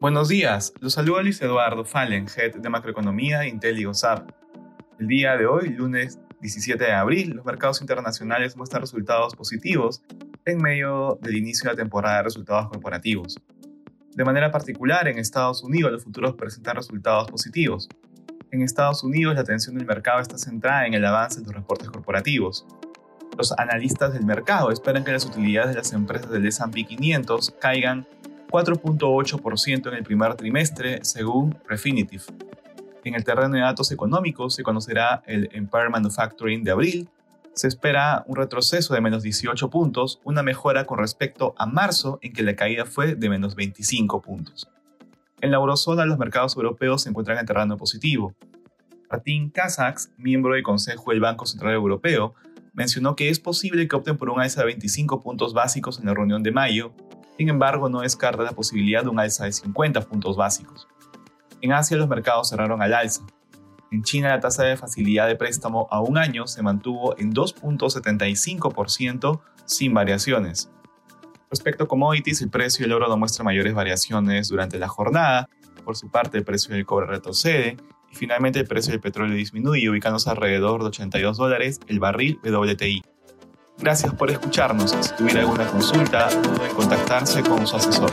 Buenos días, los saluda Luis Eduardo Fallen, Head de Macroeconomía de IntelliGoSap. El día de hoy, lunes 17 de abril, los mercados internacionales muestran resultados positivos en medio del inicio de la temporada de resultados corporativos. De manera particular, en Estados Unidos los futuros presentan resultados positivos. En Estados Unidos la atención del mercado está centrada en el avance de los reportes corporativos. Los analistas del mercado esperan que las utilidades de las empresas del S&P 500 caigan 4.8% en el primer trimestre, según Refinitiv. En el terreno de datos económicos se conocerá el Empire Manufacturing de abril. Se espera un retroceso de menos 18 puntos, una mejora con respecto a marzo en que la caída fue de menos 25 puntos. En la eurozona los mercados europeos se encuentran en terreno positivo. Martin Kazaks, miembro del Consejo del Banco Central Europeo, mencionó que es posible que opten por un alza de 25 puntos básicos en la reunión de mayo, sin embargo no descarta la posibilidad de un alza de 50 puntos básicos. En Asia los mercados cerraron al alza. En China la tasa de facilidad de préstamo a un año se mantuvo en 2.75% sin variaciones. Respecto a commodities, el precio del oro no muestra mayores variaciones durante la jornada. Por su parte, el precio del cobre retrocede y finalmente el precio del petróleo disminuye, ubicándose alrededor de 82 dólares el barril WTI. Gracias por escucharnos. Si tuviera alguna consulta, no duden en contactarse con su asesor.